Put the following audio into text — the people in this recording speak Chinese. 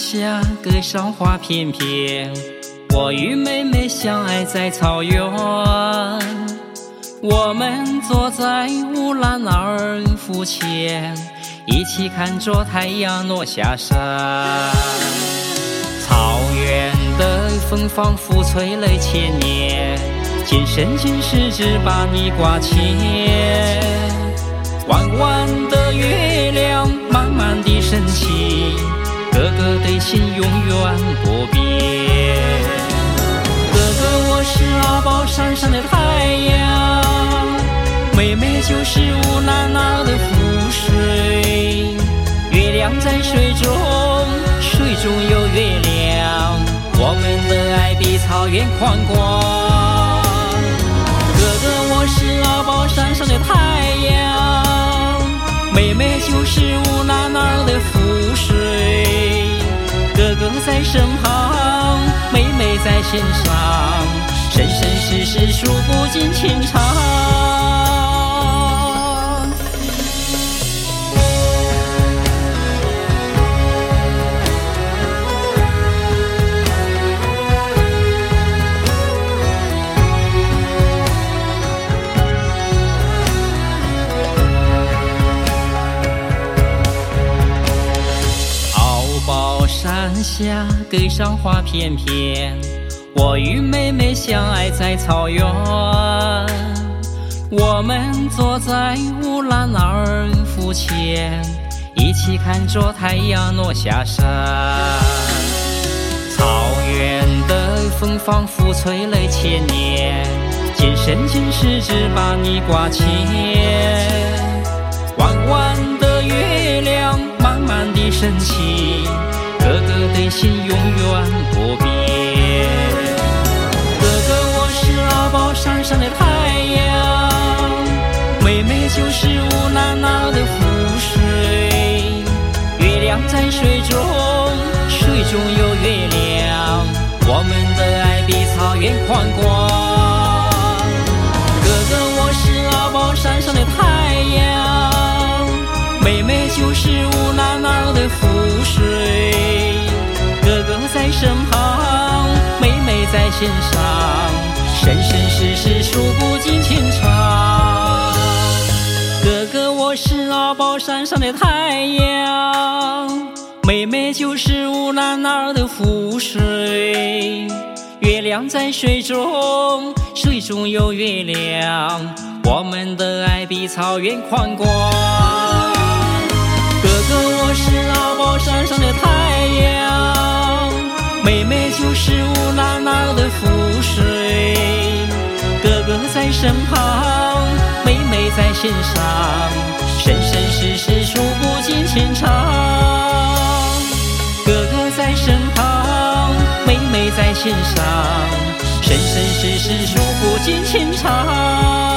下，格上花片片。我与妹妹相爱在草原，我们坐在乌兰尔湖前，一起看着太阳落下山。草原的风仿佛吹了千年，今生今世只把你挂牵。弯弯的月亮，慢慢地升起，哥的心永远不变。哥哥，我是阿宝山上的太阳，妹妹就是乌拉拉的湖水。月亮在水中，水中有月亮，我们的爱比草原宽广。哥哥，我是阿宝山上的太哥哥在身旁，妹妹在心上，生生世世数不尽情长。山下格上花片片，我与妹妹相爱在草原。我们坐在乌兰尔湖前，一起看着太阳落下山。草原的风仿佛吹了千年，今生今世只把你挂牵。弯弯的月亮慢慢地升起。的心永远不变。哥哥，我是阿宝山上的太阳，妹妹就是乌拉那的湖水。月亮在水中，水中有月亮，我们的爱比草原宽广。哥哥，我是阿宝山上的太阳，妹妹就是乌拉那的湖水。哥哥在身旁，妹妹在心上，生生世世数不尽情长。哥哥，我是阿宝山上的太阳，妹妹就是乌兰那的湖水。月亮在水中，水中有月亮，我们的爱比草原宽广。哥哥，我是阿宝山上的太阳。妹妹就是乌拉拉的湖水，哥哥在身旁，妹妹在心上，生生世世数不尽情长。哥哥在身旁，妹妹在心上，生生世世数不尽情长。